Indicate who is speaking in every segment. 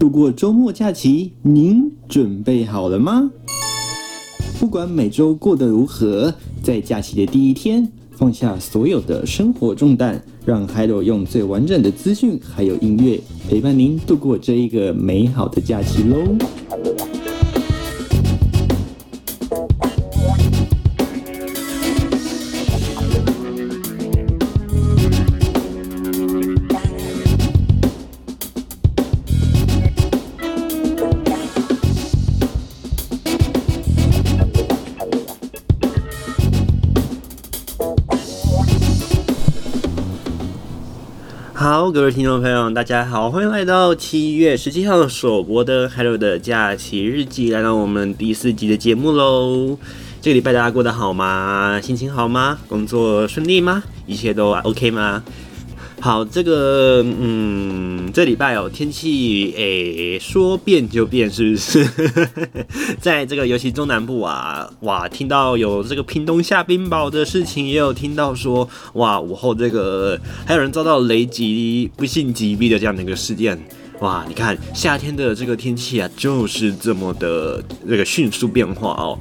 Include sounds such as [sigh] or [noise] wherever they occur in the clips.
Speaker 1: 度过周末假期，您准备好了吗？不管每周过得如何，在假期的第一天，放下所有的生活重担，让海螺用最完整的资讯还有音乐陪伴您度过这一个美好的假期
Speaker 2: 喽。各位听众朋友，大家好，欢迎来到七月十七号首播的《Hello 的假期日记》，来到我们第四集的节目喽。这个礼拜大家过得好吗？心情好吗？工作顺利吗？一切都 OK 吗？好，这个嗯，这礼拜哦，天气诶，说变就变，是不是？[laughs] 在这个尤其中南部啊，哇，听到有这个屏东下冰雹的事情，也有听到说，哇，午后这个还有人遭到雷击，不幸击毙的这样的一个事件，哇，你看夏天的这个天气啊，就是这么的这个迅速变化哦。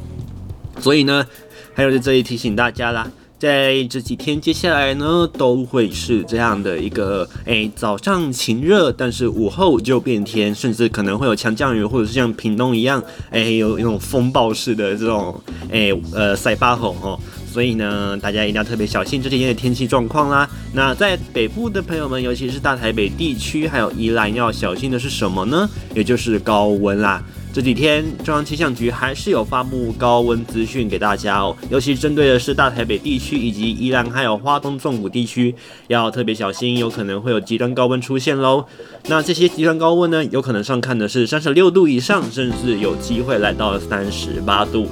Speaker 2: 所以呢，还有在这里提醒大家啦。在这几天接下来呢，都会是这样的一个，哎，早上晴热，但是午后就变天，甚至可能会有强降雨，或者是像屏东一样，哎，有那种风暴式的这种，哎，呃，塞巴吼吼。所以呢，大家一定要特别小心这几天的天气状况啦。那在北部的朋友们，尤其是大台北地区，还有宜兰，要小心的是什么呢？也就是高温啦。这几天中央气象局还是有发布高温资讯给大家哦，尤其针对的是大台北地区以及宜兰还有花东纵谷地区，要特别小心，有可能会有极端高温出现喽。那这些极端高温呢，有可能上看的是三十六度以上，甚至有机会来到三十八度。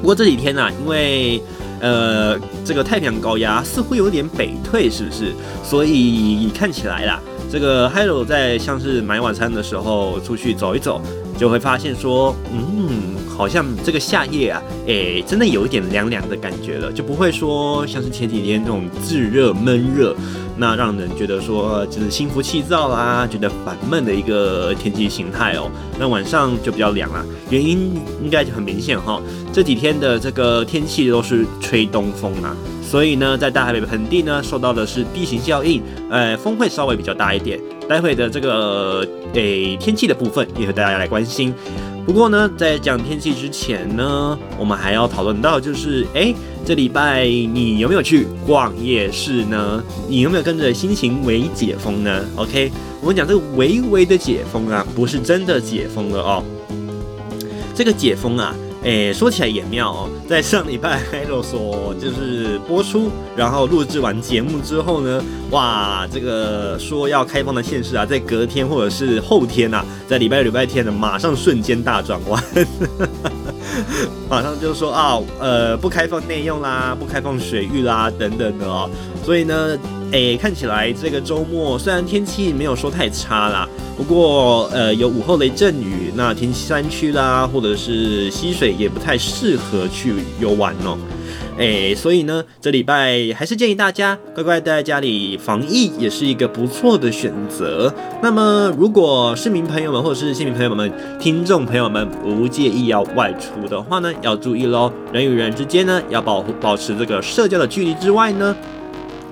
Speaker 2: 不过这几天呢、啊，因为呃这个太平洋高压似乎有点北退，是不是？所以看起来啦，这个 Hello 在像是买晚餐的时候出去走一走。就会发现说，嗯，好像这个夏夜啊，诶，真的有一点凉凉的感觉了，就不会说像是前几天那种炙热闷热，那让人觉得说就是心浮气躁啦，觉得烦闷的一个天气形态哦。那晚上就比较凉了，原因应该就很明显哈，这几天的这个天气都是吹东风啊。所以呢，在大台北盆地呢，受到的是地形效应，呃，风会稍微比较大一点。待会的这个诶、天气的部分，也和大家来关心。不过呢，在讲天气之前呢，我们还要讨论到，就是诶、这礼拜你有没有去逛夜市呢？你有没有跟着心情微解封呢？OK，我们讲这个微微的解封啊，不是真的解封了哦。这个解封啊。诶，说起来也妙哦，在上礼拜开罗所就是播出，然后录制完节目之后呢，哇，这个说要开放的县市啊，在隔天或者是后天呐，在礼拜六、礼拜天呢，马上瞬间大转弯，[laughs] 马上就说啊，呃，不开放内用啦，不开放水域啦，等等的哦，所以呢。诶，看起来这个周末虽然天气没有说太差啦，不过呃有午后雷阵雨，那天气山区啦或者是溪水也不太适合去游玩哦。诶，所以呢这礼拜还是建议大家乖乖待在家里防疫，也是一个不错的选择。那么如果市民朋友们或者是市民朋友们、听众朋友们不介意要外出的话呢，要注意喽，人与人之间呢要保保持这个社交的距离之外呢，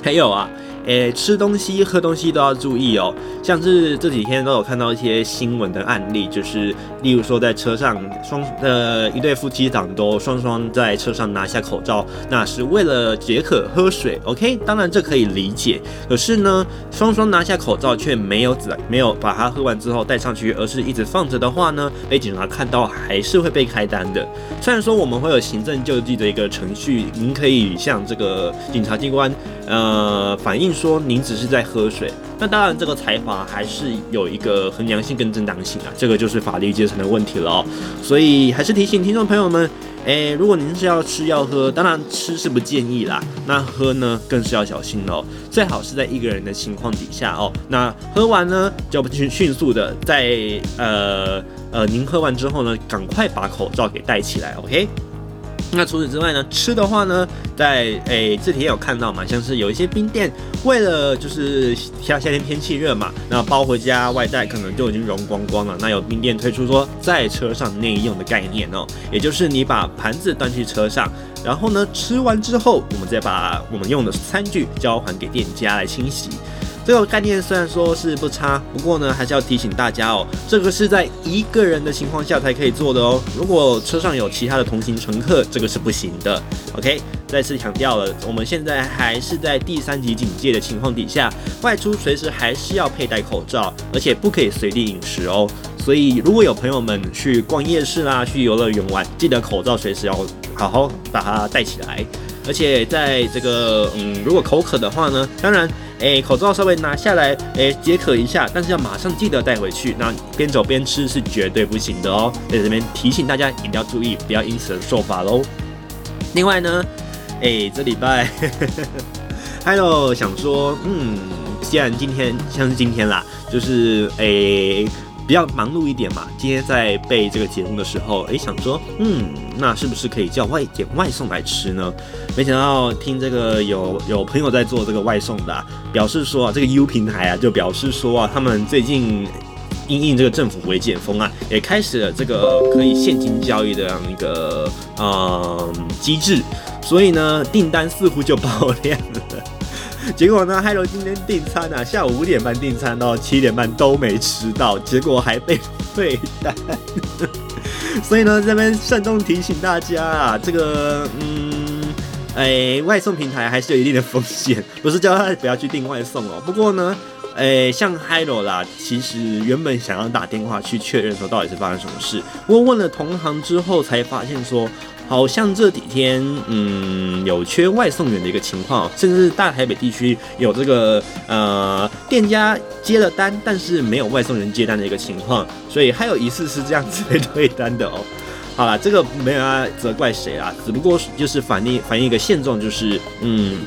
Speaker 2: 还有啊。诶，吃东西、喝东西都要注意哦。像是这几天都有看到一些新闻的案例，就是例如说在车上双呃一对夫妻档都双双在车上拿下口罩，那是为了解渴喝水。OK，当然这可以理解。可是呢，双双拿下口罩却没有仔没有把它喝完之后带上去，而是一直放着的话呢，被警察看到还是会被开单的。虽然说我们会有行政救济的一个程序，您可以向这个警察机关呃反映。说您只是在喝水，那当然这个裁罚还是有一个衡量性跟正当性啊，这个就是法律阶层的问题了哦。所以还是提醒听众朋友们，诶，如果您是要吃要喝，当然吃是不建议啦，那喝呢更是要小心哦，最好是在一个人的情况底下哦。那喝完呢，就迅迅速的在呃呃，您喝完之后呢，赶快把口罩给戴起来，OK。那除此之外呢，吃的话呢，在诶、这几天有看到嘛，像是有一些冰店为了就是夏夏天天气热嘛，那包回家外带可能就已经融光光了。那有冰店推出说在车上内用的概念哦，也就是你把盘子端去车上，然后呢吃完之后，我们再把我们用的餐具交还给店家来清洗。这个概念虽然说是不差，不过呢，还是要提醒大家哦，这个是在一个人的情况下才可以做的哦。如果车上有其他的同行乘客，这个是不行的。OK，再次强调了，我们现在还是在第三级警戒的情况底下，外出随时还是要佩戴口罩，而且不可以随地饮食哦。所以，如果有朋友们去逛夜市啦，去游乐园玩，记得口罩随时要好好把它戴起来。而且在这个嗯，如果口渴的话呢，当然。哎，口罩稍微拿下来，哎，解渴一下，但是要马上记得带回去。那边走边吃是绝对不行的哦。在这边提醒大家，一定要注意，不要因此而受罚喽。另外呢，哎，这礼拜 [laughs] 还有想说，嗯，既然今天像是今天啦，就是哎。比较忙碌一点嘛，今天在备这个节目的时候，诶，想说，嗯，那是不是可以叫外点外送来吃呢？没想到听这个有有朋友在做这个外送的啊，表示说啊，这个 U 平台啊，就表示说啊，他们最近因应这个政府微解封啊，也开始了这个可以现金交易的这样一个嗯机制，所以呢，订单似乎就爆量了。结果呢，Hello 今天订餐啊，下午五点半订餐到七点半都没吃到，结果还被退单。所以呢，这边慎重提醒大家啊，这个嗯，哎、外送平台还是有一定的风险，不是叫他不要去订外送哦。不过呢，哎、像 Hello 啦，其实原本想要打电话去确认说到底是发生什么事，不过问了同行之后才发现说。好像这几天，嗯，有缺外送员的一个情况，甚至大台北地区有这个呃店家接了单，但是没有外送员接单的一个情况，所以还有一次是这样子被退单的哦。[laughs] 好了，这个没有要责怪谁啊，只不过就是反映反映一个现状，就是嗯。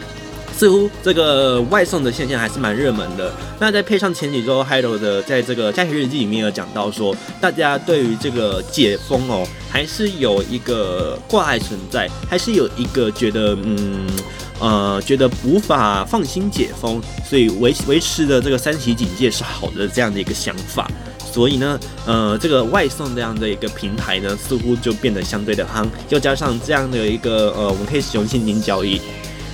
Speaker 2: 似乎这个外送的现象还是蛮热门的。那再配上前几周 Hello 的在这个家庭日记里面有讲到说，大家对于这个解封哦，还是有一个挂碍存在，还是有一个觉得嗯呃觉得无法放心解封，所以维维持的这个三级警戒是好的这样的一个想法。所以呢，呃，这个外送这样的一个平台呢，似乎就变得相对的夯，又加上这样的一个呃，我们可以使用现金交易。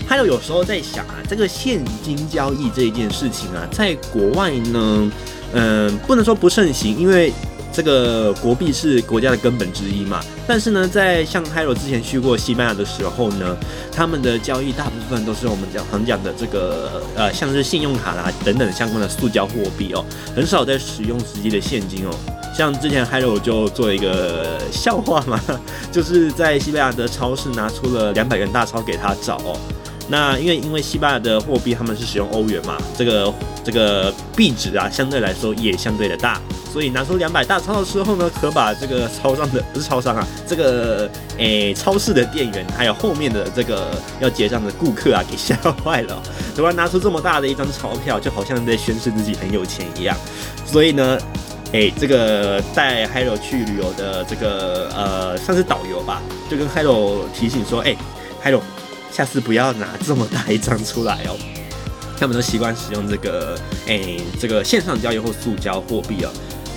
Speaker 2: 还有有时候在想啊，这个现金交易这一件事情啊，在国外呢，嗯、不能说不盛行，因为这个国币是国家的根本之一嘛。但是呢，在像 Hello 之前去过西班牙的时候呢，他们的交易大部分都是我们讲常讲的这个呃，像是信用卡啦等等相关的塑胶货币哦，很少在使用实际的现金哦。像之前 Hello 就做一个笑话嘛，[laughs] 就是在西班牙的超市拿出了两百元大钞给他找哦。那因为因为西班牙的货币他们是使用欧元嘛，这个这个币值啊相对来说也相对的大，所以拿出两百大钞的时候呢，可把这个超商的不是超商啊，这个诶、超市的店员还有后面的这个要结账的顾客啊给吓坏了，突然拿出这么大的一张钞票，就好像在宣示自己很有钱一样，所以呢，诶、这个带 Hello 去旅游的这个呃算是导游吧，就跟 Hello 提醒说，诶、欸、Hello。下次不要拿这么大一张出来哦。他们都习惯使用这个，诶、这个线上交易或塑胶货币哦。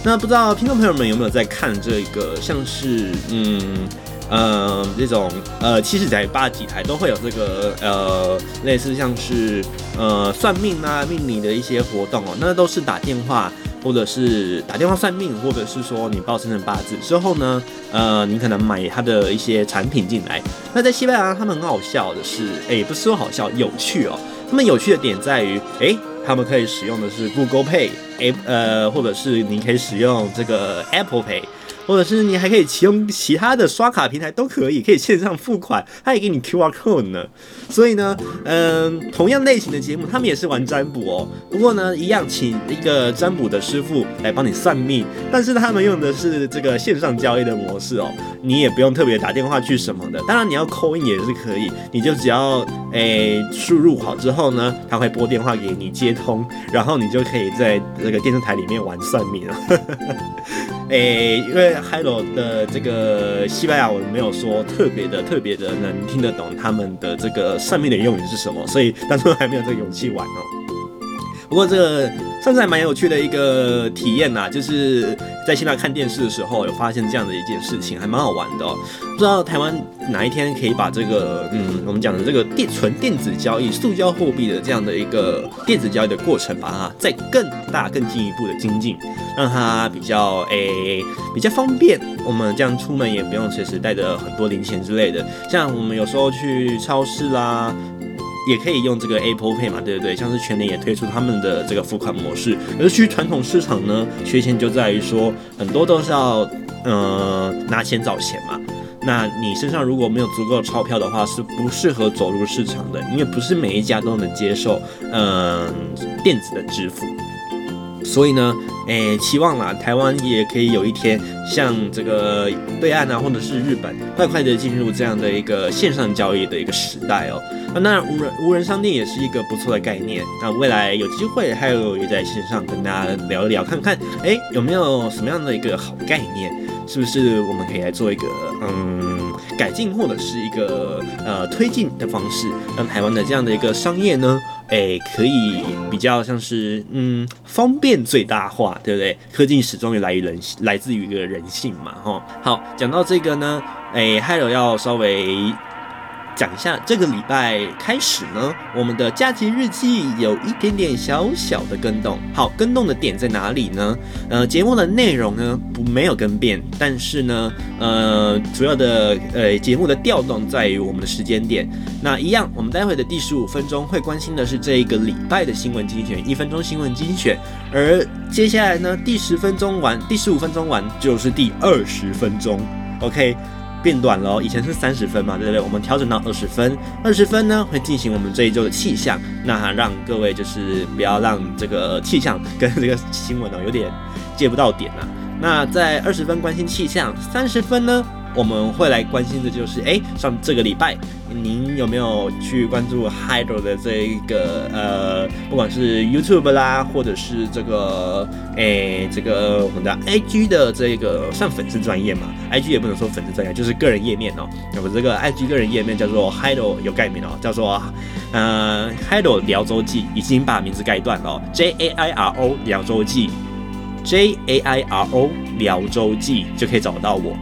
Speaker 2: 那不知道听众朋友们有没有在看这个，像是，嗯，呃，这种，呃，七十台、八几台都会有这个，呃，类似像是，呃，算命啊、命理的一些活动哦。那都是打电话。或者是打电话算命，或者是说你报生辰八字之后呢，呃，你可能买他的一些产品进来。那在西班牙，他们很好笑的是，哎、不是说好笑，有趣哦。他们有趣的点在于，哎、他们可以使用的是 Google Pay，哎，呃，或者是你可以使用这个 Apple Pay。或者是你还可以启用其他的刷卡平台都可以，可以线上付款，他也给你 QR code 呢。所以呢，嗯，同样类型的节目，他们也是玩占卜哦。不过呢，一样请一个占卜的师傅来帮你算命，但是他们用的是这个线上交易的模式哦，你也不用特别打电话去什么的。当然你要 call in 也是可以，你就只要诶输入好之后呢，他会拨电话给你接通，然后你就可以在这个电视台里面玩算命啊。[laughs] 诶、因为 Hello 的这个西班牙文没有说特别的、特别的能听得懂他们的这个算命的用语是什么，所以当初还没有这个勇气玩哦。不过这个算是还蛮有趣的一个体验呐，就是在现在看电视的时候有发现这样的一件事情，还蛮好玩的。不知道台湾哪一天可以把这个，嗯，我们讲的这个电纯电子交易、塑胶货币的这样的一个电子交易的过程，把它再更大、更进一步的精进，让它比较诶、比较方便。我们这样出门也不用随时带着很多零钱之类的，像我们有时候去超市啦。也可以用这个 Apple Pay 嘛，对不对？像是全联也推出他们的这个付款模式。而去传统市场呢，缺陷就在于说，很多都是要呃拿钱找钱嘛。那你身上如果没有足够钞票的话，是不适合走入市场的，因为不是每一家都能接受嗯、电子的支付。所以呢，诶，期望啦，台湾也可以有一天像这个对岸啊，或者是日本，快快的进入这样的一个线上交易的一个时代哦。那，无人无人商店也是一个不错的概念。那未来有机会，还有也在线上跟大家聊一聊，看看，诶，有没有什么样的一个好概念？是不是我们可以来做一个嗯改进，或者是一个呃推进的方式，让台湾的这样的一个商业呢，诶，可以比较像是嗯方便最大化，对不对？科技始终也来于人，来自于一个人性嘛，哈。好，讲到这个呢，诶，Hiro 要稍微。讲一下，这个礼拜开始呢，我们的假期日记有一点点小小的更动。好，更动的点在哪里呢？呃，节目的内容呢不没有更变，但是呢，呃，主要的呃节目的调动在于我们的时间点。那一样，我们待会的第十五分钟会关心的是这一个礼拜的新闻精选，一分钟新闻精选。而接下来呢，第十分钟完，第十五分钟完就是第二十分钟。OK。变短了哦，以前是三十分嘛，对不对？我们调整到二十分，二十分呢会进行我们这一周的气象，那让各位就是不要让这个气象跟这个新闻呢有点接不到点啊。那在二十分关心气象，三十分呢？我们会来关心的就是，哎，上这个礼拜您有没有去关注 Hiro 的这一个呃，不管是 YouTube 啦，或者是这个，哎，这个我们的 IG 的这个算粉丝专业嘛？IG 也不能说粉丝专业，就是个人页面哦。那么这个 IG 个人页面叫做 Hiro 有改名哦，叫做呃 Hiro 聊周记，已经把名字改断了，J A I R O 聊周记，J A I R O 聊周记就可以找到我。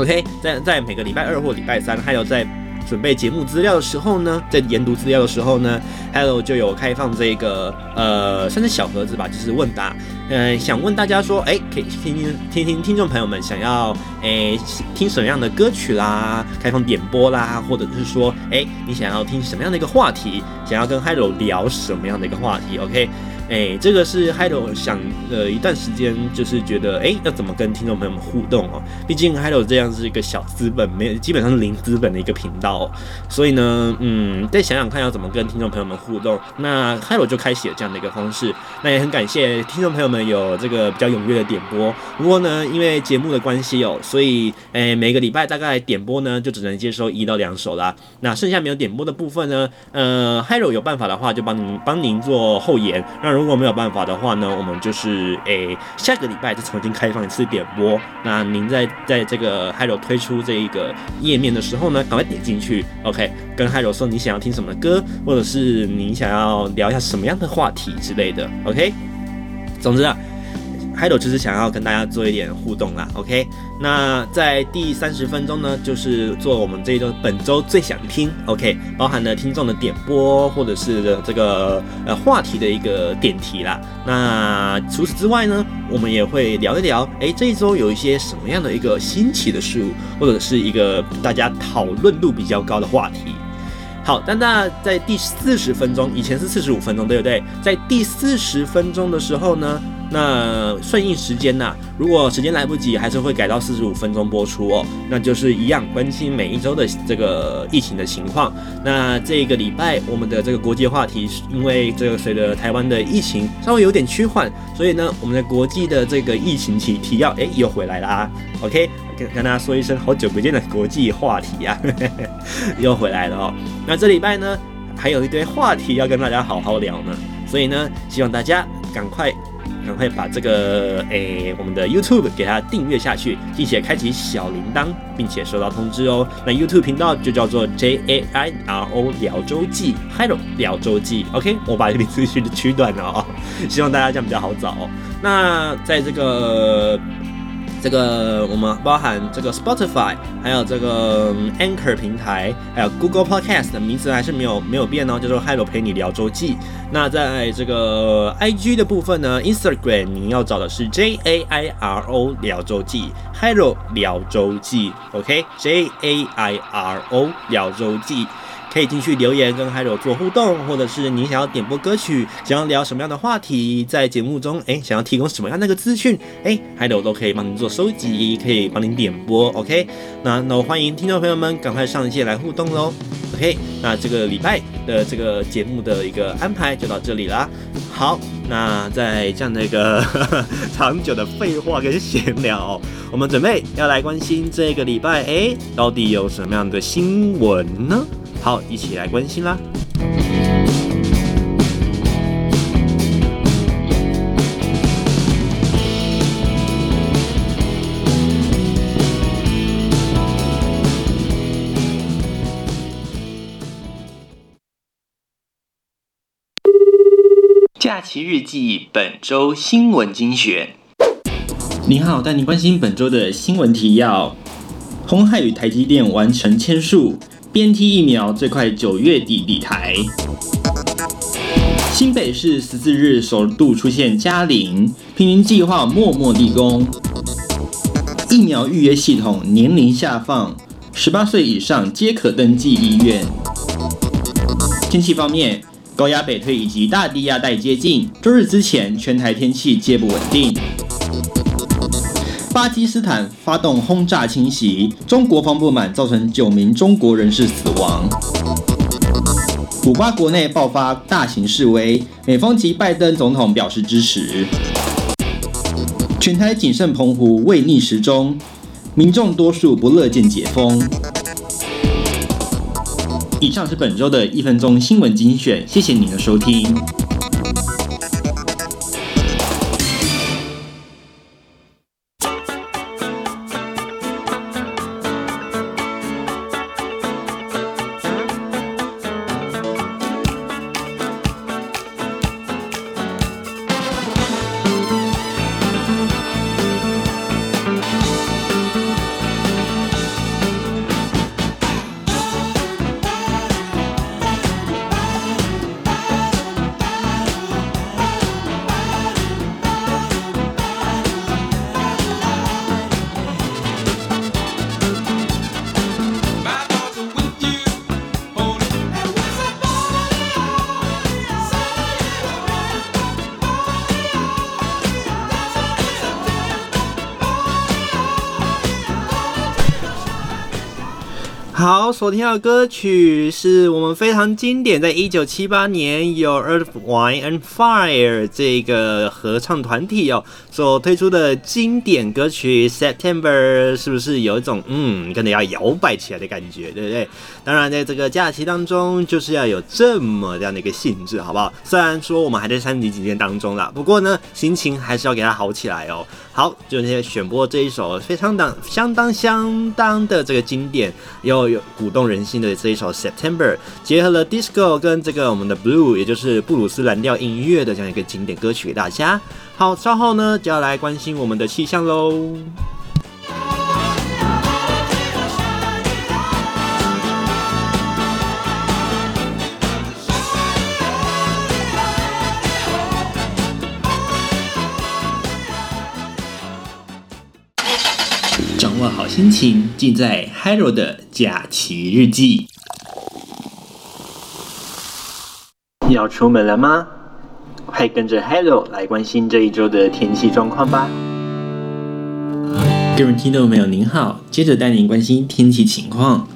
Speaker 2: OK，在在每个礼拜二或礼拜三，还有在准备节目资料的时候呢，在研读资料的时候呢，Hiro 就有开放这个呃，算是小盒子吧，就是问答。嗯、想问大家说，哎，可以听听听听听众朋友们想要哎听什么样的歌曲啦，开放点播啦，或者是说，哎，你想要听什么样的一个话题，想要跟 Hiro 聊什么样的一个话题？OK。哎、这个是 Hiro 想呃一段时间，就是觉得哎、要怎么跟听众朋友们互动哦？毕竟 Hiro 这样是一个小资本，没有基本上是零资本的一个频道，所以呢，嗯，再想想看要怎么跟听众朋友们互动。那 Hiro 就开启了这样的一个方式。那也很感谢听众朋友们有这个比较踊跃的点播。不过呢，因为节目的关系哦，所以哎、每个礼拜大概点播呢就只能接收一到两首啦。那剩下没有点播的部分呢，呃，Hiro 有办法的话就帮您帮您做后延，让。如果没有办法的话呢，我们就是诶、下个礼拜就重新开放一次点播。那您在在这个 Hello 推出这一个页面的时候呢，赶快点进去，OK，跟 Hello 说你想要听什么歌，或者是你想要聊一下什么样的话题之类的，OK。总之啊。开头就是想要跟大家做一点互动啦，OK？那在第三十分钟呢，就是做我们这一周本周最想听，OK？包含了听众的点播或者是这个呃话题的一个点题啦。那除此之外呢，我们也会聊一聊，哎，这一周有一些什么样的一个新奇的事物，或者是一个大家讨论度比较高的话题。好，但大家在第四十分钟，以前是四十五分钟，对不对？在第四十分钟的时候呢？那顺应时间呐、如果时间来不及，还是会改到四十五分钟播出哦。那就是一样关心每一周的这个疫情的情况。那这个礼拜我们的这个国际话题，因为这个随着台湾的疫情稍微有点趋缓，所以呢，我们的国际的这个疫情提提要，哎，又回来了啊。[laughs] OK，跟跟大家说一声，好久不见的国际话题啊，[laughs] 又回来了哦。那这礼拜呢，还有一堆话题要跟大家好好聊呢，所以呢，希望大家赶快。会把这个诶、我们的 YouTube 给它订阅下去，并且开启小铃铛，并且收到通知哦。那 YouTube 频道就叫做 J A I R O 聊周记，Hello 聊周记，OK，我把这个名字取取短了哦，希望大家这样比较好找。那在这个。这个我们包含这个 Spotify，还有这个 Anchor 平台，还有 Google Podcast 的名字还是没有没有变哦，叫做 Hello 陪你聊周记。那在这个 IG 的部分呢，Instagram 你要找的是 J A I R O 聊周记，Hello 聊周记，OK，J A I R O 聊周记。可以进去留言跟海流做互动，或者是你想要点播歌曲，想要聊什么样的话题，在节目中，哎，想要提供什么样的一个资讯，哎，Hello 都可以帮您做收集，可以帮您点播，OK？那那我欢迎听众朋友们赶快上线来互动喽，OK？那这个礼拜的这个节目的一个安排就到这里啦。好，那在这样的一个呵 [laughs] 呵长久的废话跟闲聊，我们准备要来关心这个礼拜，哎，到底有什么样的新闻呢？好，一起来关心啦！假期日记本周新闻精选。您好，带您关心本周的新闻提要：鸿海与台积电完成签署。BNT 疫苗最快九月底抵台。新北市十四日首度出现加零，平民计划默默立功。疫苗预约系统年龄下放，十八岁以上皆可登记医院。天气方面，高压北推以及大低压带接近，周日之前全台天气皆不稳定。巴基斯坦发动轰炸侵袭，中国方不满造成九名中国人士死亡。古巴国内爆发大型示威，美方及拜登总统表示支持。全台仅剩澎湖未逆时钟，民众多数不乐见解封。以上是本周的一分钟新闻精选，谢谢您的收听。所听到的歌曲是我们非常经典，在一九七八年由 Earth, Wind and Fire 这个合唱团体哦所推出的经典歌曲 September，是不是有一种嗯，跟着要摇摆起来的感觉，对不对？当然，在这个假期当中，就是要有这么这样的一个性质，好不好？虽然说我们还在三级警戒当中啦，不过呢，心情还是要给它好起来哦。好，就今天选播这一首非常当相当相当的这个经典又有鼓动人心的这一首 September，结合了 Disco 跟这个我们的 Blue，也就是布鲁斯蓝调音乐的这样一个经典歌曲给大家。好，稍后呢就要来关心我们的气象喽。心情，尽在 Hello 的假期日记。要出门了吗？快跟着 Hello 来关心这一周的天气状况吧。各位听众朋友您好，接着带您关心天气情况。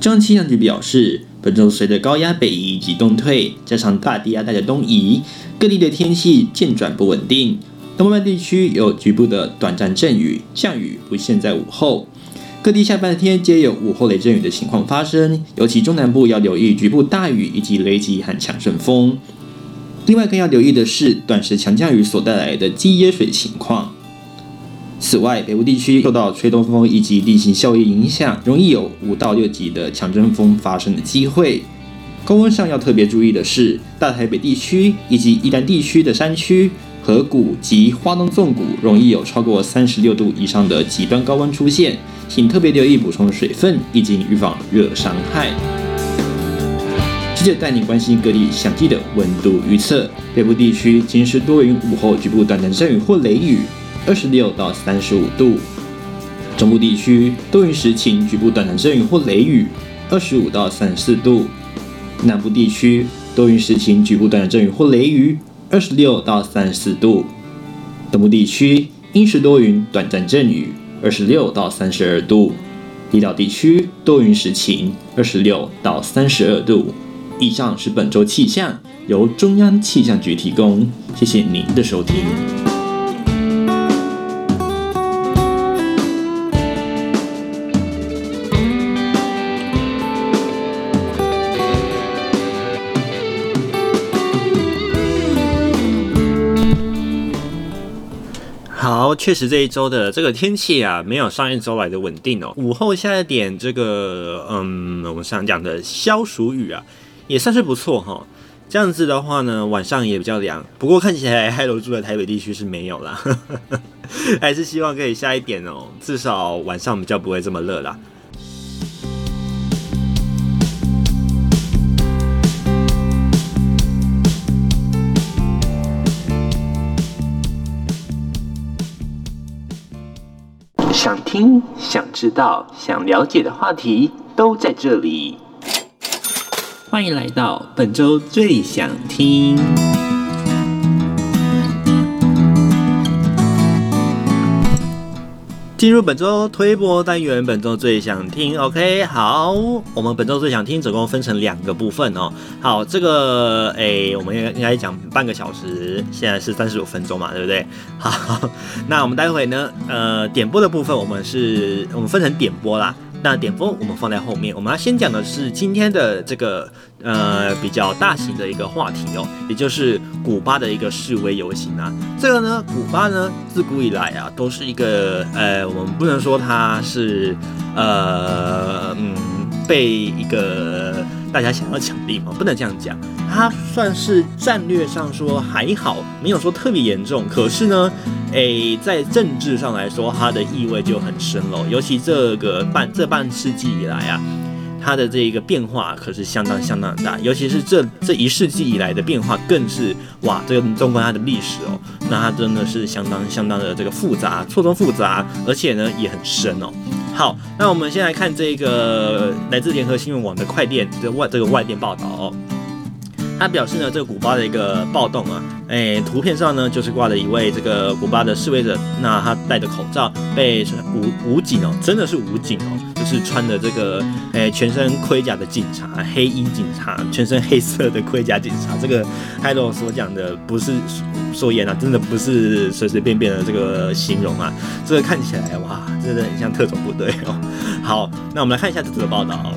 Speaker 2: 中央气象局表示，本周随着高压北移及东退，加上大低压带的东移，各地的天气渐转不稳定。东半地区有局部的短暂阵雨，降雨不限在午后。各地下半天皆有午后雷阵雨的情况发生，尤其中南部要留意局部大雨以及雷击和强阵风。
Speaker 1: 另外，更要留意的是短时强降雨所带来的积淹水情况。此外，北部地区受到吹东风以及地形效应影响，容易有五到六级的强阵风发生的机会。高温上要特别注意的是，大台北地区以及宜兰地区的山区、河谷及花东纵谷，容易有超过三十六度以上的极端高温出现，请特别留意补充水分，以及预防热伤害。接着带你关心各地详细的温度预测：北部地区今日多云，午后局部短暂阵雨或雷雨。二十六到三十五度，中部地区多云时晴，局部短暂阵雨或雷雨，二十五到三十四度；南部地区多云时晴，局部短暂阵雨或雷雨，二十六到三十四度；东部地区阴时多云，短暂阵雨，二十六到三十二度；离岛地区多云时晴，二十六到三十二度。以上是本周气象，由中央气象局提供，谢谢您的收听。
Speaker 2: 然后，确实这一周的这个天气啊，没有上一周来的稳定哦。午后下一点这个，嗯，我们想讲的消暑雨啊，也算是不错哈、哦。这样子的话呢，晚上也比较凉。不过看起来嗨楼住在台北地区是没有啦，[laughs] 还是希望可以下一点哦，至少晚上比较不会这么热啦。听、想知道、想了解的话题都在这里。欢迎来到本周最想听。进入本周推播单元，本周最想听。OK，好，我们本周最想听总共分成两个部分哦。好，这个诶，我们应该应该讲半个小时，现在是三十五分钟嘛，对不对？[laughs] 好，那我们待会呢，呃，点播的部分，我们是我们分成点播啦。那点风我们放在后面，我们要先讲的是今天的这个呃比较大型的一个话题哦，也就是古巴的一个示威游行啊。这个呢，古巴呢自古以来啊都是一个呃，我们不能说它是呃嗯被一个。大家想要抢地方，不能这样讲。它算是战略上说还好，没有说特别严重。可是呢，诶、在政治上来说，它的意味就很深了。尤其这个半这半世纪以来啊，它的这个变化可是相当相当大。尤其是这这一世纪以来的变化，更是哇，这个纵观它的历史哦，那它真的是相当相当的这个复杂，错综复杂，而且呢也很深哦。好，那我们先来看这个来自联合新闻网的快电的外这个外电报道哦。他表示呢，这个古巴的一个暴动啊，哎，图片上呢就是挂了一位这个古巴的示威者，那他戴着口罩，被武武警哦，真的是武警哦，是穿的这个哎全身盔甲的警察，黑衣警察，全身黑色的盔甲警察。这个海洛所讲的不是说言啊，真的不是随随便便的这个形容啊，这个看起来哇。真的很像特种部队哦。好，那我们来看一下这次的报道。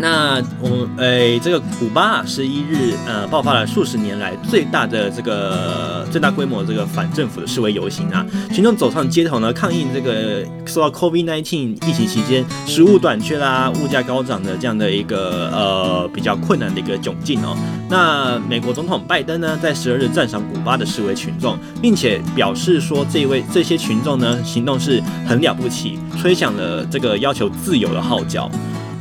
Speaker 2: 那我们诶、这个古巴十一日呃爆发了数十年来最大的这个最大规模这个反政府的示威游行啊，群众走上街头呢，抗议这个受到 COVID-19 疫情期间食物短缺啦、物价高涨的这样的一个呃比较困难的一个窘境哦。那美国总统拜登呢，在十二日赞赏古巴的示威群众，并且表示说，这位这些群众呢行动是很了不起，吹响了这个要求自由的号角。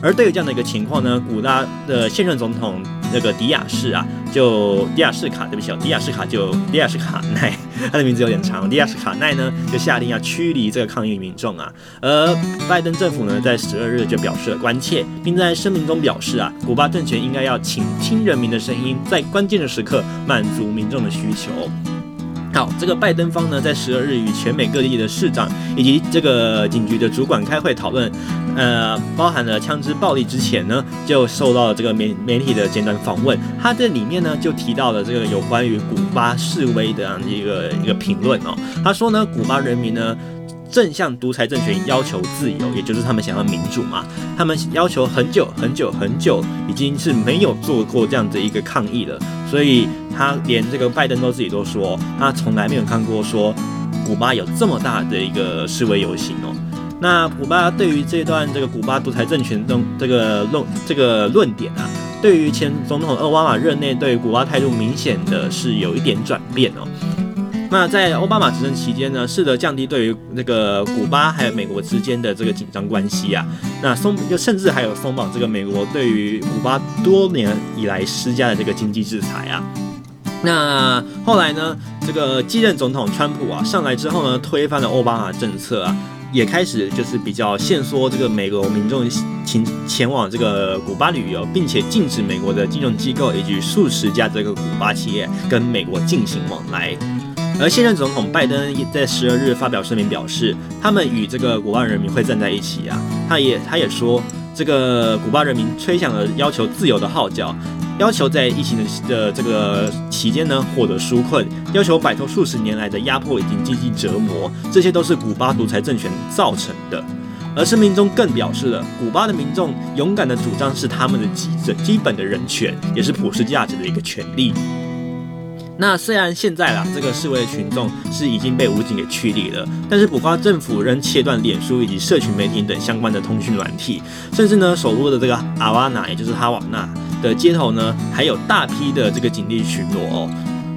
Speaker 2: 而对于这样的一个情况呢，古拉的现任总统那个迪亚士啊，就迪亚士卡，对不起，迪亚士卡就迪亚士卡奈，他的名字有点长，迪亚士卡奈呢就下令要驱离这个抗议民众啊。而拜登政府呢，在十二日就表示了关切，并在声明中表示啊，古巴政权应该要倾听人民的声音，在关键的时刻满足民众的需求。好，这个拜登方呢，在十二日与全美各地的市长以及这个警局的主管开会讨论，呃，包含了枪支暴力之前呢，就受到了这个媒媒体的简短访问。他这里面呢，就提到了这个有关于古巴示威的这样一个一个评论哦。他说呢，古巴人民呢。正向独裁政权要求自由，也就是他们想要民主嘛。他们要求很久很久很久，已经是没有做过这样的一个抗议了。所以他连这个拜登都自己都说，他从来没有看过说古巴有这么大的一个示威游行哦。那古巴对于这段这个古巴独裁政权中这个论这个论点啊，对于前总统奥巴马任内对古巴态度明显的是有一点转变哦。那在奥巴马执政期间呢，试着降低对于那个古巴还有美国之间的这个紧张关系啊，那松就甚至还有松绑这个美国对于古巴多年以来施加的这个经济制裁啊。那后来呢，这个继任总统川普啊上来之后呢，推翻了奥巴马政策啊，也开始就是比较限缩这个美国民众前前往这个古巴旅游，并且禁止美国的金融机构以及数十家这个古巴企业跟美国进行往来。而现任总统拜登也在十二日发表声明，表示他们与这个古巴人民会站在一起啊。他也他也说，这个古巴人民吹响了要求自由的号角，要求在疫情的这个期间呢获得纾困，要求摆脱数十年来的压迫以及经济折磨，这些都是古巴独裁政权造成的。而声明中更表示了，古巴的民众勇敢的主张是他们的基基本的人权，也是普世价值的一个权利。那虽然现在啦，这个示威群众是已经被武警给驱离了，但是古巴政府仍切断脸书以及社群媒体等相关的通讯软体，甚至呢，首都的这个阿瓦纳，也就是哈瓦那的街头呢，还有大批的这个警力巡逻哦。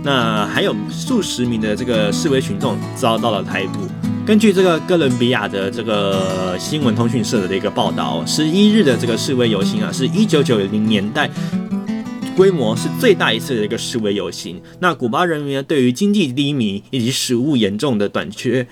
Speaker 2: 那还有数十名的这个示威群众遭到了逮捕。根据这个哥伦比亚的这个新闻通讯社的一个报道，十一日的这个示威游行啊，是一九九零年代。规模是最大一次的一个示威游行。那古巴人民，对于经济低迷以及食物严重的短缺。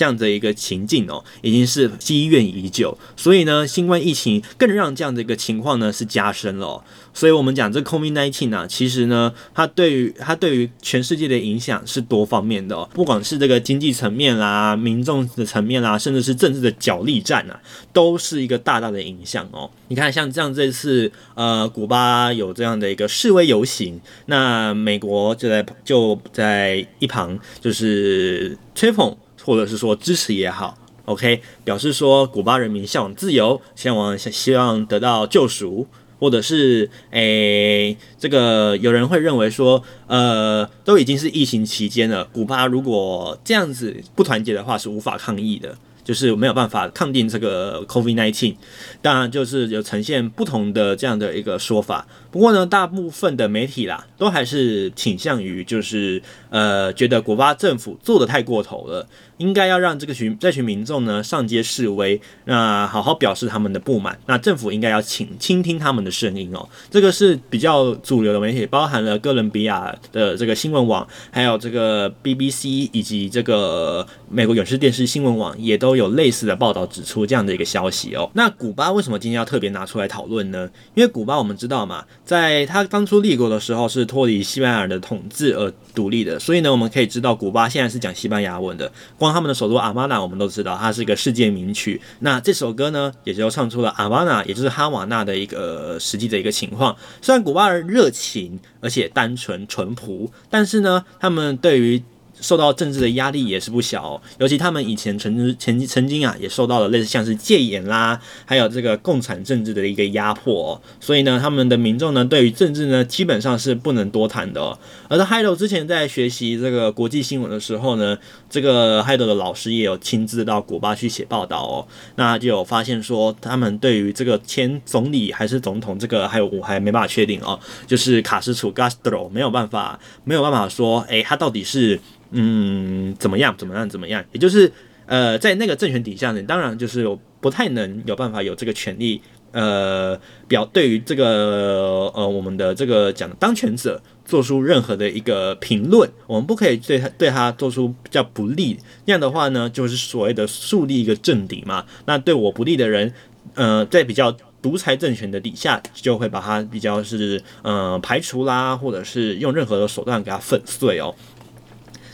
Speaker 2: 这样的一个情境哦，已经是积怨已久，所以呢，新冠疫情更让这样的一个情况呢是加深了。所以我们讲这 COVID-19 啊，其实呢，它对于它对于全世界的影响是多方面的哦，不管是这个经济层面啦、民众的层面啦，甚至是政治的角力战啊，都是一个大大的影响哦。你看，像这样这次呃，古巴有这样的一个示威游行，那美国就在就在一旁就是吹捧。或者是说支持也好，OK，表示说古巴人民向往自由，向往希望得到救赎，或者是诶、这个有人会认为说，呃，都已经是疫情期间了，古巴如果这样子不团结的话，是无法抗议的。就是没有办法抗定这个 COVID-19，当然就是有呈现不同的这样的一个说法。不过呢，大部分的媒体啦，都还是倾向于就是呃，觉得古巴政府做的太过头了，应该要让这个群这群民众呢上街示威，那好好表示他们的不满。那政府应该要倾倾听他们的声音哦。这个是比较主流的媒体，包含了哥伦比亚的这个新闻网，还有这个 BBC 以及这个美国有线电视新闻网也都。有类似的报道指出这样的一个消息哦。那古巴为什么今天要特别拿出来讨论呢？因为古巴我们知道嘛，在他当初立国的时候是脱离西班牙的统治而独立的，所以呢，我们可以知道古巴现在是讲西班牙文的。光他们的首都阿玛纳，我们都知道它是一个世界名曲。那这首歌呢，也就唱出了阿玛纳，也就是哈瓦那的一个实际的一个情况。虽然古巴人热情而且单纯淳朴，但是呢，他们对于受到政治的压力也是不小哦，尤其他们以前曾曾曾经啊，也受到了类似像是戒严啦，还有这个共产政治的一个压迫，所以呢，他们的民众呢，对于政治呢，基本上是不能多谈的。而在 Haidar 之前在学习这个国际新闻的时候呢，这个 Haidar 的老师也有亲自到古巴去写报道哦，那就有发现说，他们对于这个前总理还是总统，这个还有我还没办法确定哦，就是卡斯楚 Gastro 没有办法没有办法说，诶，他到底是。嗯，怎么样？怎么样？怎么样？也就是，呃，在那个政权底下呢，当然就是不太能有办法有这个权利，呃，表对于这个呃我们的这个讲当权者做出任何的一个评论，我们不可以对他对他做出比较不利。那样的话呢，就是所谓的树立一个政敌嘛。那对我不利的人，呃，在比较独裁政权的底下，就会把他比较是呃排除啦，或者是用任何的手段给他粉碎哦。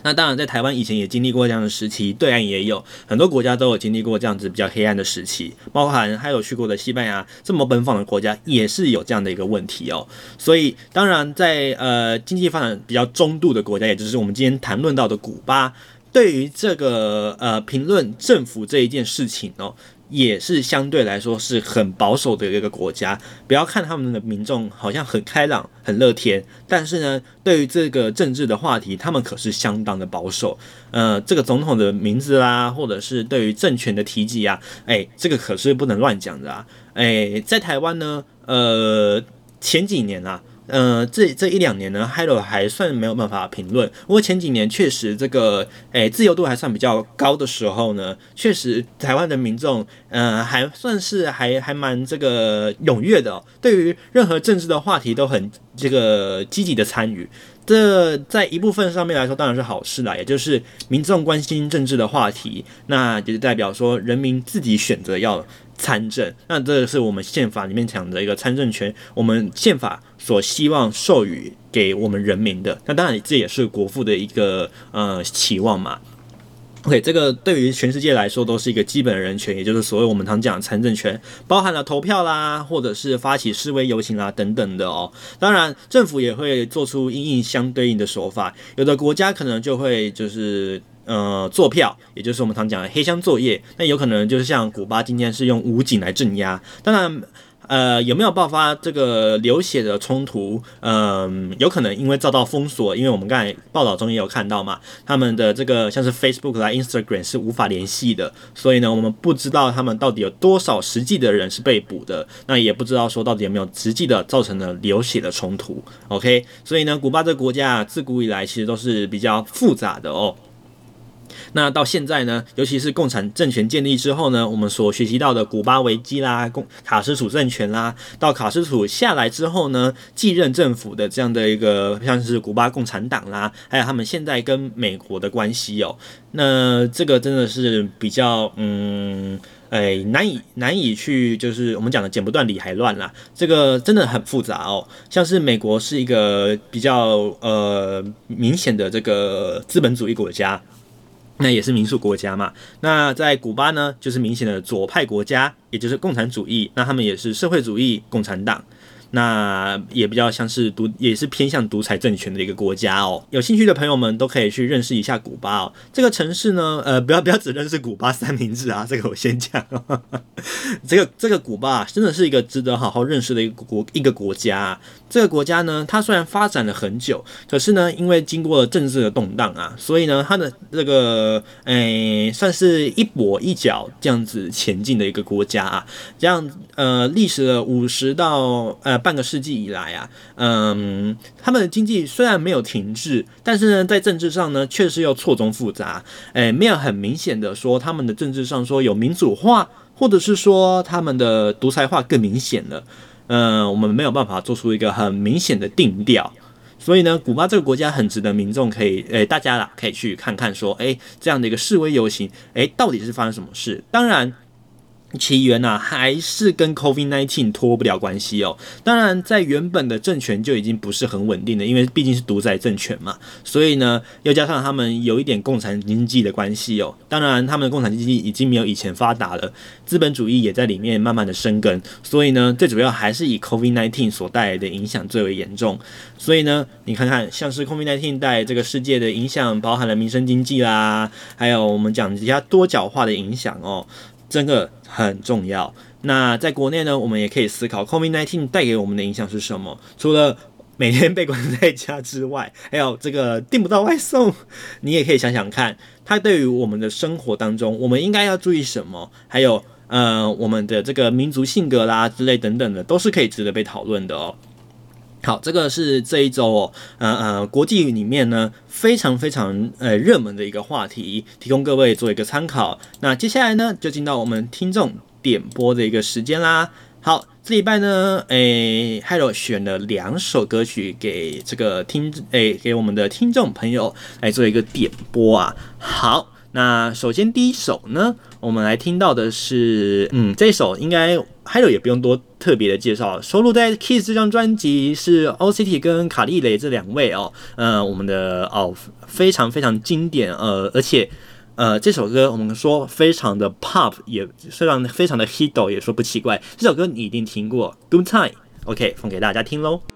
Speaker 2: 那当然，在台湾以前也经历过这样的时期，对岸也有很多国家都有经历过这样子比较黑暗的时期，包含还有去过的西班牙这么奔放的国家，也是有这样的一个问题哦。所以，当然在呃经济发展比较中度的国家，也就是我们今天谈论到的古巴对于这个呃评论政府这一件事情哦。也是相对来说是很保守的一个国家。不要看他们的民众好像很开朗、很乐天，但是呢，对于这个政治的话题，他们可是相当的保守。呃，这个总统的名字啦，或者是对于政权的提及啊，哎，这个可是不能乱讲的啊。哎，在台湾呢，呃，前几年啊。呃，这这一两年呢，Hello 还算没有办法评论。不过前几年确实这个，诶，自由度还算比较高的时候呢，确实台湾的民众，呃，还算是还还蛮这个踊跃的，对于任何政治的话题都很这个积极的参与。这在一部分上面来说当然是好事啦，也就是民众关心政治的话题，那就是代表说人民自己选择要参政，那这是我们宪法里面讲的一个参政权，我们宪法所希望授予给我们人民的。那当然这也是国父的一个呃期望嘛。OK，这个对于全世界来说都是一个基本的人权，也就是所谓我们常讲的参政权，包含了投票啦，或者是发起示威游行啦等等的哦。当然，政府也会做出因应相对应的手法，有的国家可能就会就是。呃，作票，也就是我们常讲的黑箱作业，那有可能就是像古巴今天是用武警来镇压。当然，呃，有没有爆发这个流血的冲突？嗯、有可能因为遭到封锁，因为我们刚才报道中也有看到嘛，他们的这个像是 Facebook 啦、Instagram 是无法联系的，所以呢，我们不知道他们到底有多少实际的人是被捕的，那也不知道说到底有没有实际的造成了流血的冲突。OK，所以呢，古巴这个国家自古以来其实都是比较复杂的哦。那到现在呢，尤其是共产政权建立之后呢，我们所学习到的古巴危机啦、共卡斯楚政权啦，到卡斯楚下来之后呢，继任政府的这样的一个像是古巴共产党啦，还有他们现在跟美国的关系哦，那这个真的是比较嗯，哎，难以难以去就是我们讲的剪不断理还乱啦，这个真的很复杂哦，像是美国是一个比较呃明显的这个资本主义国家。那也是民主国家嘛。那在古巴呢，就是明显的左派国家，也就是共产主义。那他们也是社会主义共产党。那也比较像是独，也是偏向独裁政权的一个国家哦。有兴趣的朋友们都可以去认识一下古巴哦。这个城市呢，呃，不要不要只认识古巴三明治啊，[laughs] 这个我先讲。[laughs] 这个这个古巴啊真的是一个值得好好认识的一个国一个国家。这个国家呢，它虽然发展了很久，可是呢，因为经过了政治的动荡啊，所以呢，它的这个诶，算是一跛一脚这样子前进的一个国家啊。这样呃，历时了五十到呃。半个世纪以来啊，嗯，他们的经济虽然没有停滞，但是呢，在政治上呢，确实又错综复杂。诶，没有很明显的说他们的政治上说有民主化，或者是说他们的独裁化更明显了。嗯，我们没有办法做出一个很明显的定调。所以呢，古巴这个国家很值得民众可以，诶，大家啦可以去看看说，诶，这样的一个示威游行，诶，到底是发生什么事？当然。起源呐，还是跟 COVID-19 脱不了关系哦。当然，在原本的政权就已经不是很稳定的，因为毕竟是独裁政权嘛。所以呢，又加上他们有一点共产经济的关系哦。当然，他们的共产经济已经没有以前发达了，资本主义也在里面慢慢的生根。所以呢，最主要还是以 COVID-19 所带来的影响最为严重。所以呢，你看看，像是 COVID-19 带这个世界的影响，包含了民生经济啦，还有我们讲其他多角化的影响哦。真的很重要。那在国内呢，我们也可以思考 COVID-19 带给我们的影响是什么？除了每天被关在家之外，[laughs] 还有这个订不到外送，你也可以想想看，它对于我们的生活当中，我们应该要注意什么？还有，呃，我们的这个民族性格啦之类等等的，都是可以值得被讨论的哦。好，这个是这一周哦，呃呃，国际里面呢非常非常呃热门的一个话题，提供各位做一个参考。那接下来呢，就进到我们听众点播的一个时间啦。好，这礼拜呢，诶，Hiro 选了两首歌曲给这个听，诶，给我们的听众朋友来做一个点播啊。好，那首先第一首呢，我们来听到的是，嗯，这首应该。Hiro 也不用多特别的介绍，收录在《Kiss》这张专辑是 OCT 跟卡莉蕾这两位哦，呃，我们的哦非常非常经典，呃，而且呃这首歌我们说非常的 pop，也虽然非常的 hit，也说不奇怪，这首歌你一定听过，《Good Time》，OK，放给大家听喽。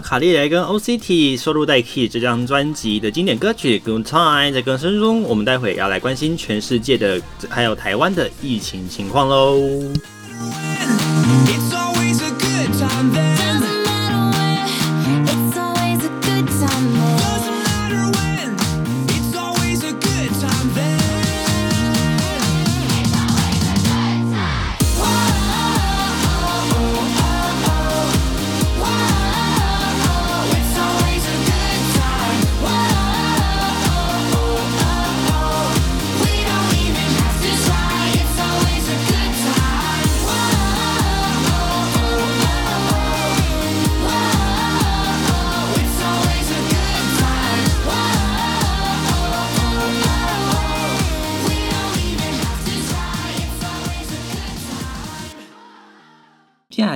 Speaker 3: 卡莉蕾跟 OCT 收录在 Key 这张专辑的经典歌曲《Good Time》在歌声中，我们待会要来关心全世界的还有台湾的疫情情
Speaker 4: 况
Speaker 2: 喽。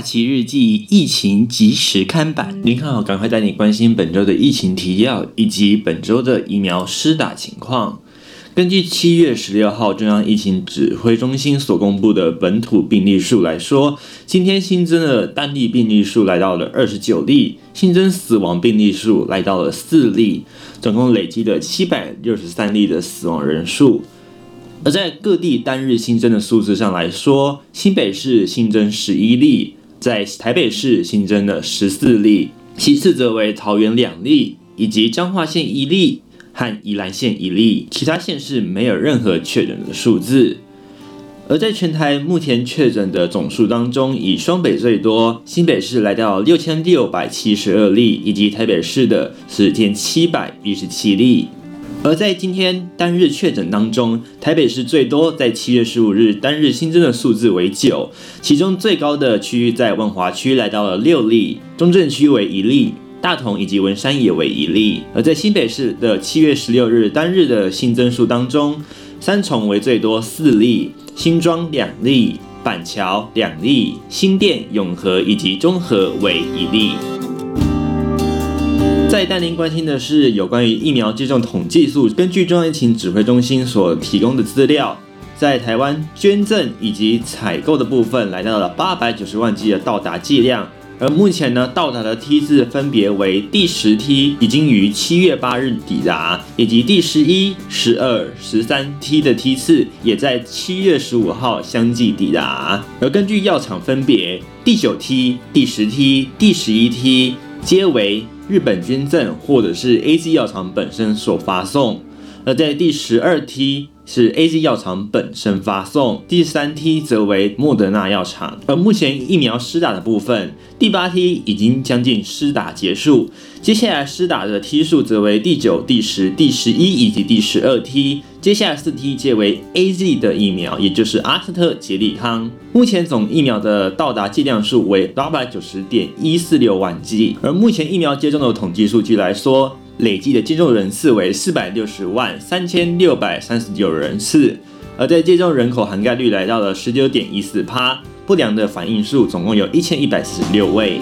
Speaker 2: 期日记疫情即时看版，您好，赶快带你关心本周的疫情提要以及本周的疫苗施打情况。根据七月十六号中央疫情指挥中心所公布的本土病例数来说，今天新增的单例病例数来到了二十九例，新增死亡病例数来到了四例，总共累积了七百六十三例的死亡人数。而在各地单日新增的数字上来说，新北市新增十一例，在台北市新增了十四例，其次则为桃园两例，以及彰化县一例和宜兰县一例，其他县市没有任何确诊的数字。而在全台目前确诊的总数当中，以双北最多，新北市来到六千六百七十二例，以及台北市的四千七百一十七例。而在今天单日确诊当中，台北市最多，在七月十五日单日新增的数字为九，其中最高的区域在万华区来到了六例，中正区为一例，大同以及文山也为一例。而在新北市的七月十六日单日的新增数当中，三重为最多四例，新庄两例，板桥两例，新店、永和以及中和为一例。再带您关心的是有关于疫苗接种统计数，根据中央疫情指挥中心所提供的资料，在台湾捐赠以及采购的部分来到了八百九十万剂的到达剂量，而目前呢到达的梯次分别为第十梯已经于七月八日抵达，以及第十一、十二、十三梯的梯次也在七月十五号相继抵达，而根据药厂分别，第九梯、第十梯、第十一梯皆为日本捐赠或者是 AZ 药厂本身所发送，而在第十二梯是 AZ 药厂本身发送，第三梯则为莫德纳药厂。而目前疫苗施打的部分，第八梯已经将近施打结束，接下来施打的梯数则为第九、第十、第十一以及第十二梯。接下来四梯皆为 AZ 的疫苗，也就是阿斯特捷利康。目前总疫苗的到达剂量数为八百九十点一四六万剂。而目前疫苗接种的统计数据来说，累计的接种人次为四百六十万三千六百三十九人次，而在接种人口涵盖率来到了十九点一四趴，不良的反应数总共有一千一百四十六位。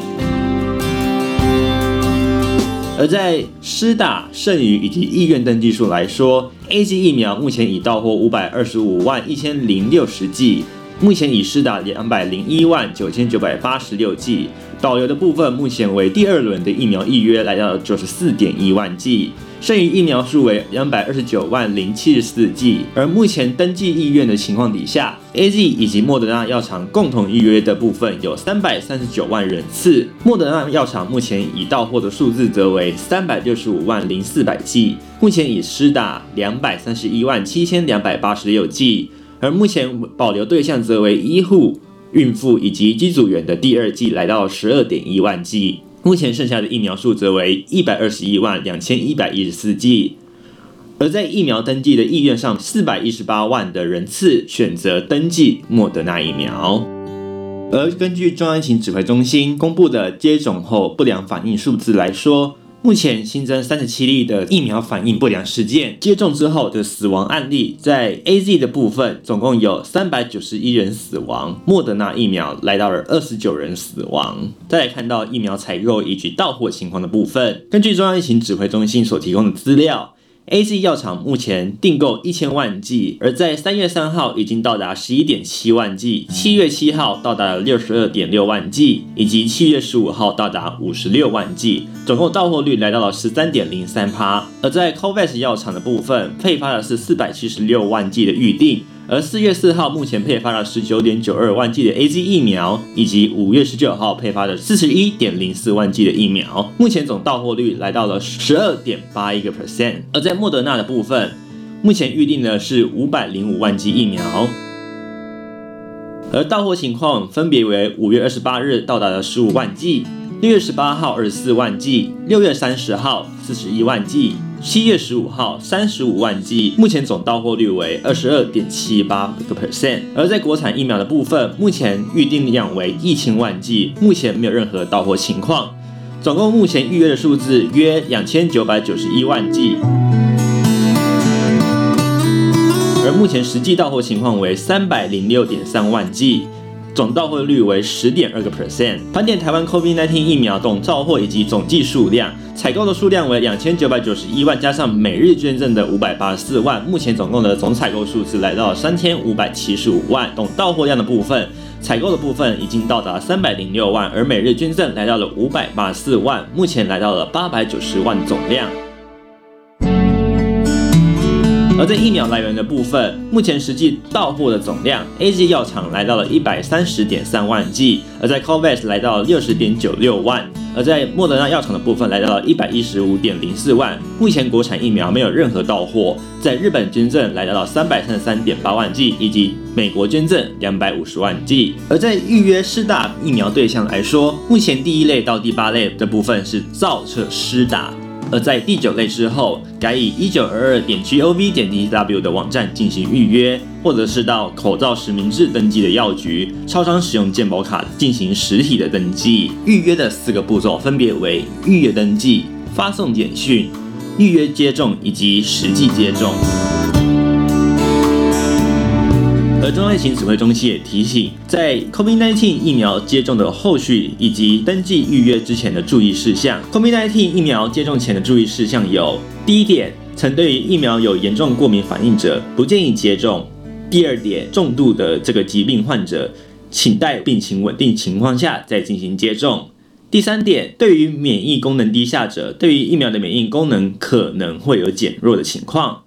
Speaker 2: 而在施打剩余以及意愿登记数来说，AZ 疫苗目前已到货五百二十五万一千零六十剂，目前已施打两百零一万九千九百八十六剂。保留的部分目前为第二轮的疫苗预约来到了九十四点一万剂，剩余疫苗数为两百二十九万零七十四剂。而目前登记意愿的情况底下，AZ 以及莫德纳药厂共同预约的部分有三百三十九万人次。莫德纳药厂目前已到货的数字则为三百六十五万零四百剂，目前已施打两百三十一万七千两百八十六剂，而目前保留对象则为医护。孕妇以及机组员的第二剂来到十二点一万剂，目前剩下的疫苗数则为一百二十一万两千一百一十四剂。而在疫苗登记的意愿上，四百一十八万的人次选择登记莫德纳疫苗。而根据中央疫情指挥中心公布的接种后不良反应数字来说，目前新增三十七例的疫苗反应不良事件，接种之后的死亡案例，在 AZ 的部分总共有三百九十一人死亡，莫德纳疫苗来到了二十九人死亡。再来看到疫苗采购以及到货情况的部分，根据中央疫情指挥中心所提供的资料。A G 药厂目前订购一千万剂，而在三月三号已经到达十一点七万剂，七月七号到达了六十二点六万剂，以及七月十五号到达五十六万剂，总共到货率来到了十三点零三趴。而在 COVAX 药厂的部分，配发的是四百七十六万剂的预定。而四月四号目前配发了十九点九二万剂的 AZ 疫苗，以及五月十九号配发的四十一点零四万剂的疫苗，目前总到货率来到了十二点八一个 percent。而在莫德纳的部分，目前预定的是五百零五万剂疫苗，而到货情况分别为五月二十八日到达了十五万剂，六月十八号二十四万剂，六月三十号四十一万剂。七月十五号，三十五万剂，目前总到货率为二十二点七八个 percent。而在国产疫苗的部分，目前预定量为一千万剂，目前没有任何到货情况。总共目前预约的数字约两千九百九十一万剂，而目前实际到货情况为三百零六点三万剂。总到货率为十点二个 percent。盘点台湾 COVID-19 疫苗总到货以及总计数量，采购的数量为两千九百九十一万，加上每日捐赠的五百八十四万，目前总共的总采购数字来到三千五百七十五万。总到货量的部分，采购的部分已经到达三百零六万，而每日捐赠来到了五百八十四万，目前来到了八百九十万总量。而在疫苗来源的部分，目前实际到货的总量，AZ 药厂来到了一百三十点三万剂，而在 COVAX 来到了六十点九六万，而在莫德纳药厂的部分来到了一百一十五点零四万。目前国产疫苗没有任何到货，在日本捐赠来到了三百三十三点八万剂，以及美国捐赠两百五十万剂。而在预约施打疫苗对象来说，目前第一类到第八类的部分是造册施打。而在第九类之后，改以一九二二点 gov 点 tw 的网站进行预约，或者是到口罩实名制登记的药局、超商使用健保卡进行实体的登记。预约的四个步骤分别为预约登记、发送简讯、预约接种以及实际接种。而中央疫情指挥中心也提醒，在 COVID-19 疫苗接种的后续以及登记预约之前的注意事项。COVID-19 疫苗接种前的注意事项有：第一点，曾对于疫苗有严重过敏反应者，不建议接种；第二点，重度的这个疾病患者，请待病情稳定情况下再进行接种；第三点，对于免疫功能低下者，对于疫苗的免疫功能可能会有减弱的情况。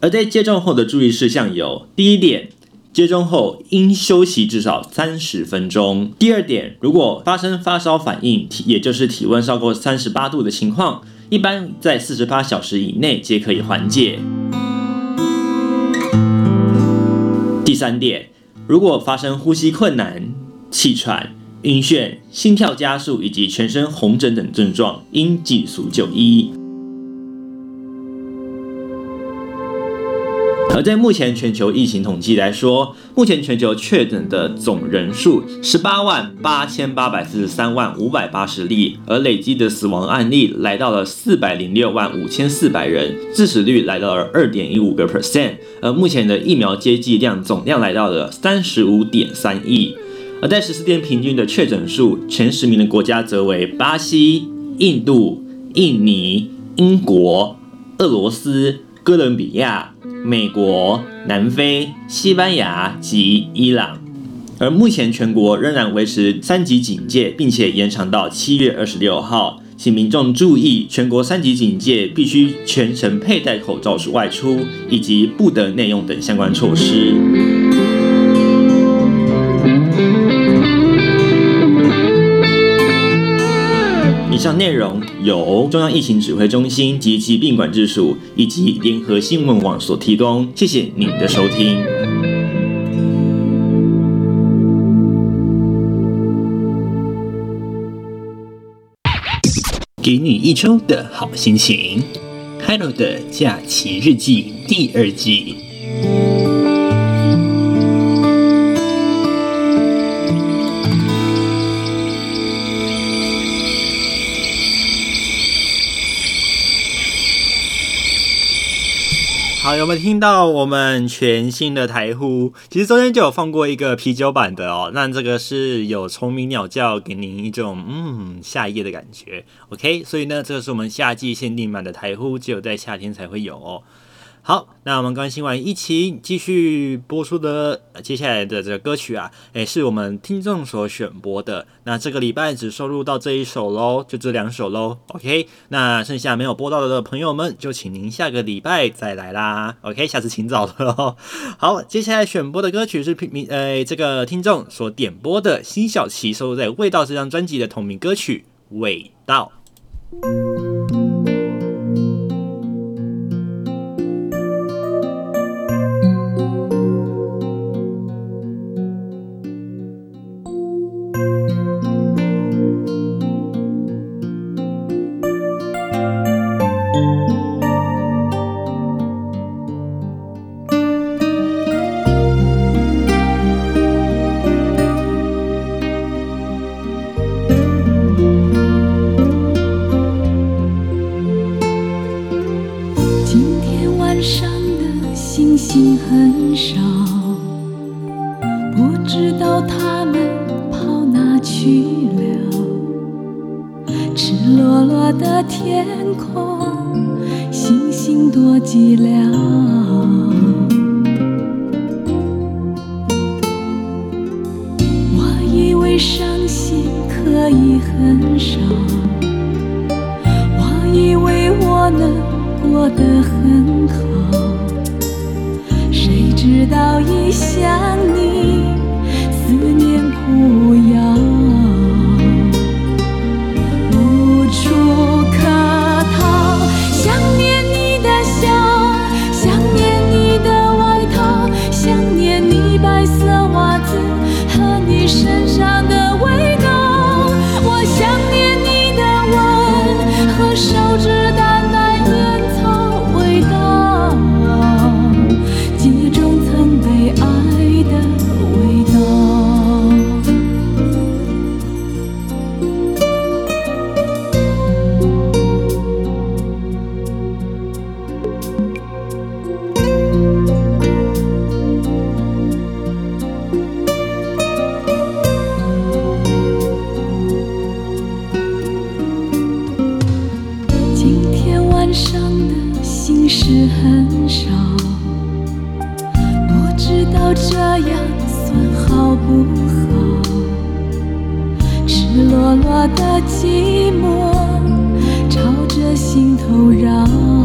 Speaker 2: 而在接种后的注意事项有：第一点。接种后应休息至少三十分钟。第二点，如果发生发烧反应，体也就是体温超过三十八度的情况，一般在四十八小时以内皆可以缓解。第三点，如果发生呼吸困难、气喘、晕眩、心跳加速以及全身红疹等症状，应尽速就医。而在目前全球疫情统计来说，目前全球确诊的总人数十八万八千八百四十三万五百八十例，而累计的死亡案例来到了四百零六万五千四百人，致死率来到了二点一五个 percent，而目前的疫苗接剂量总量来到了三十五点三亿，而在十四天平均的确诊数，前十名的国家则为巴西、印度、印尼、英国、俄罗斯、哥伦比亚。美国、南非、西班牙及伊朗，而目前全国仍然维持三级警戒，并且延长到七月二十六号。请民众注意，全国三级警戒必须全程佩戴口罩外出，以及不得内用等相关措施。以上内容由中央疫情指挥中心及疾病管制署以及联合新闻网所提供。谢谢您的收听。给你一周的好心情，Hello 的假期日记第二季。好，有没有听到我们全新的台呼？其实中间就有放过一个啤酒版的哦。那这个是有虫鸣鸟叫，给您一种嗯夏夜的感觉。OK，所以呢，这个是我们夏季限定版的台呼，只有在夏天才会有哦。好，那我们关心完疫情，继续播出的接下来的这个歌曲啊，诶，是我们听众所选播的。那这个礼拜只收录到这一首喽，就这两首喽。OK，那剩下没有播到的朋友们，就请您下个礼拜再来啦。OK，下次请早了哦。好，接下来选播的歌曲是平呃这个听众所点播的辛晓琪收录在《味道》这张专辑的同名歌曲《味道》。
Speaker 5: 天上的星星很少不
Speaker 2: 知道它
Speaker 5: 们跑哪去了。赤裸裸的天空星星多寂寥。都让。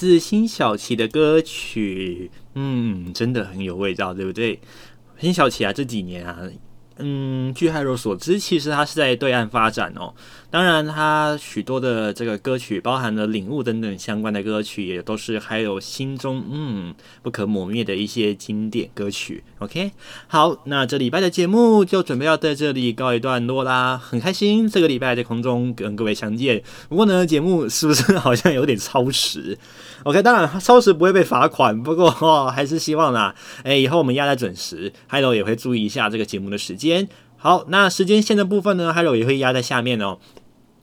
Speaker 2: 是辛晓琪的歌曲，嗯，真的很有味道，对不对？辛晓琪啊，这几年啊。据 Hello 所知，其实他是在对岸发展哦。当然，他许多的这个歌曲，包含了领悟等等相关的歌曲，也都是 Hello 心中嗯不可磨灭的一些经典歌曲。OK，好，那这礼拜的节目就准备要在这里告一段落啦。很开心这个礼拜在空中跟各位相见。不过呢，节目是不是 [laughs] 好像有点超时？OK，当然超时不会被罚款，不过哦，还是希望啦，哎，以后我们压在准时，Hello 也会注意一下这个节目的时间。好，那时间线的部分呢，Hello 也会压在下面哦。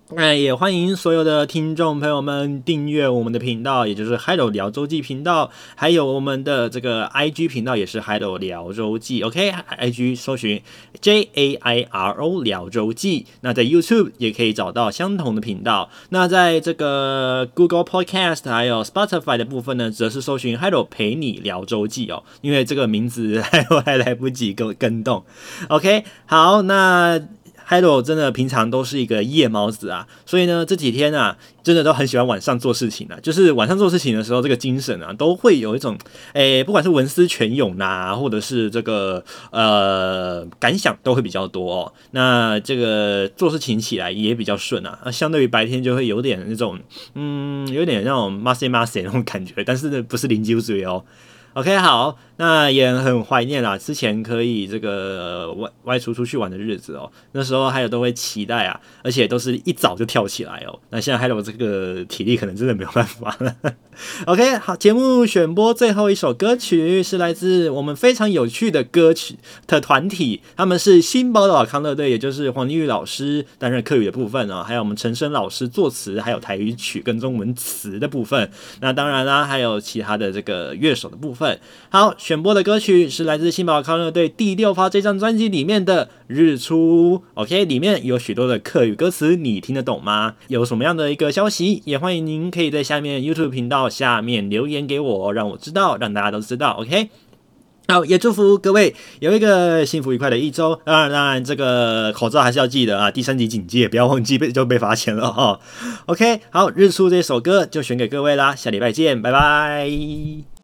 Speaker 2: 那也欢迎所有的听众朋友们订阅我们的频道，也就是 Hello 聊周记频道，还有我们的这个 IG 频道，也是 Hello 聊周记。OK，IG 搜寻 J A I R O 聊周记。那在 YouTube 也可以找到相同的频道。那在这个 Google Podcast 还有 Spotify 的部分呢，则是搜寻 Hello 陪你聊周记哦，因为这个名字还还来不及更更动。OK，好，那。Hello 真的平常都是一个夜猫子啊，所以呢这几天啊，真的都很喜欢晚上做事情啊。就是晚上做事情的时候，这个精神啊，都会有一种，诶、不管是文思泉涌呐，或者是这个呃感想，都会比较多哦。那这个做事情起来也比较顺啊，那相对于白天就会有点那种，嗯，有点那种 mase mase 那种感觉，但是不是零酒嘴哦。OK，好，那也很怀念啦，之前可以这个外外出出去玩的日子哦，那时候还有都会期待啊，而且都是一早就跳起来哦。那现在还有这个体力，可能真的没有办法了。[laughs] OK，好，节目选播最后一首歌曲是来自我们非常有趣的歌曲的团体，他们是新宝岛康乐队，也就是黄丽玉老师担任客语的部分哦，还有我们陈升老师作词，还有台语曲跟中文词的部分。那当然啦，还有其他的这个乐手的部分。好，选播的歌曲是来自新宝康乐队第六发这张专辑里面的《日出》。OK，里面有许多的客语歌词，你听得懂吗？有什么样的一个消息，也欢迎您可以在下面 YouTube 频道下面留言给我，让我知道，让大家都知道。OK，好，也祝福各位有一个幸福愉快的一周。当然，当然，这个口罩还是要记得啊，第三级警戒，不要忘记被就被罚钱了哈。OK，好，《日出》这首歌就选给各位啦，下礼拜见，拜拜。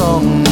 Speaker 1: 六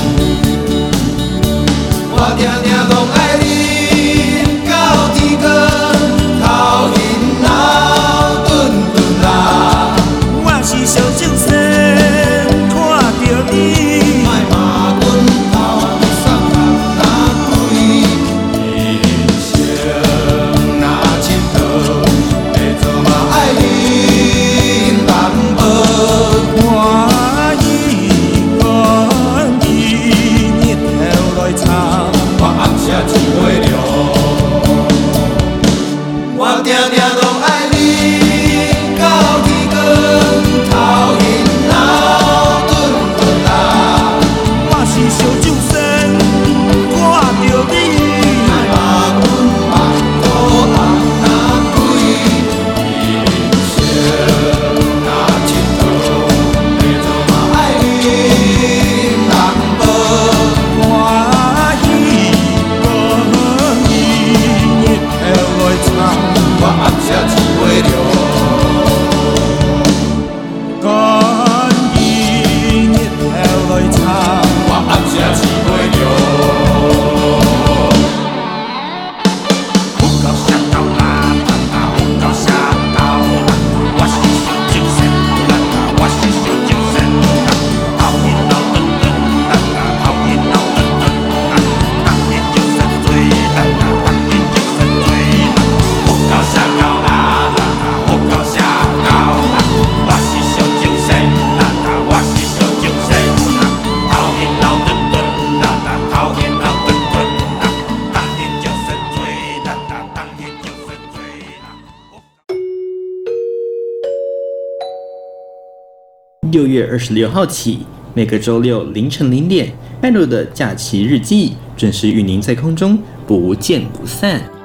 Speaker 1: 十六号起，
Speaker 2: 每个周六凌晨零点，艾露的假期日记准时与您在空中不见不散。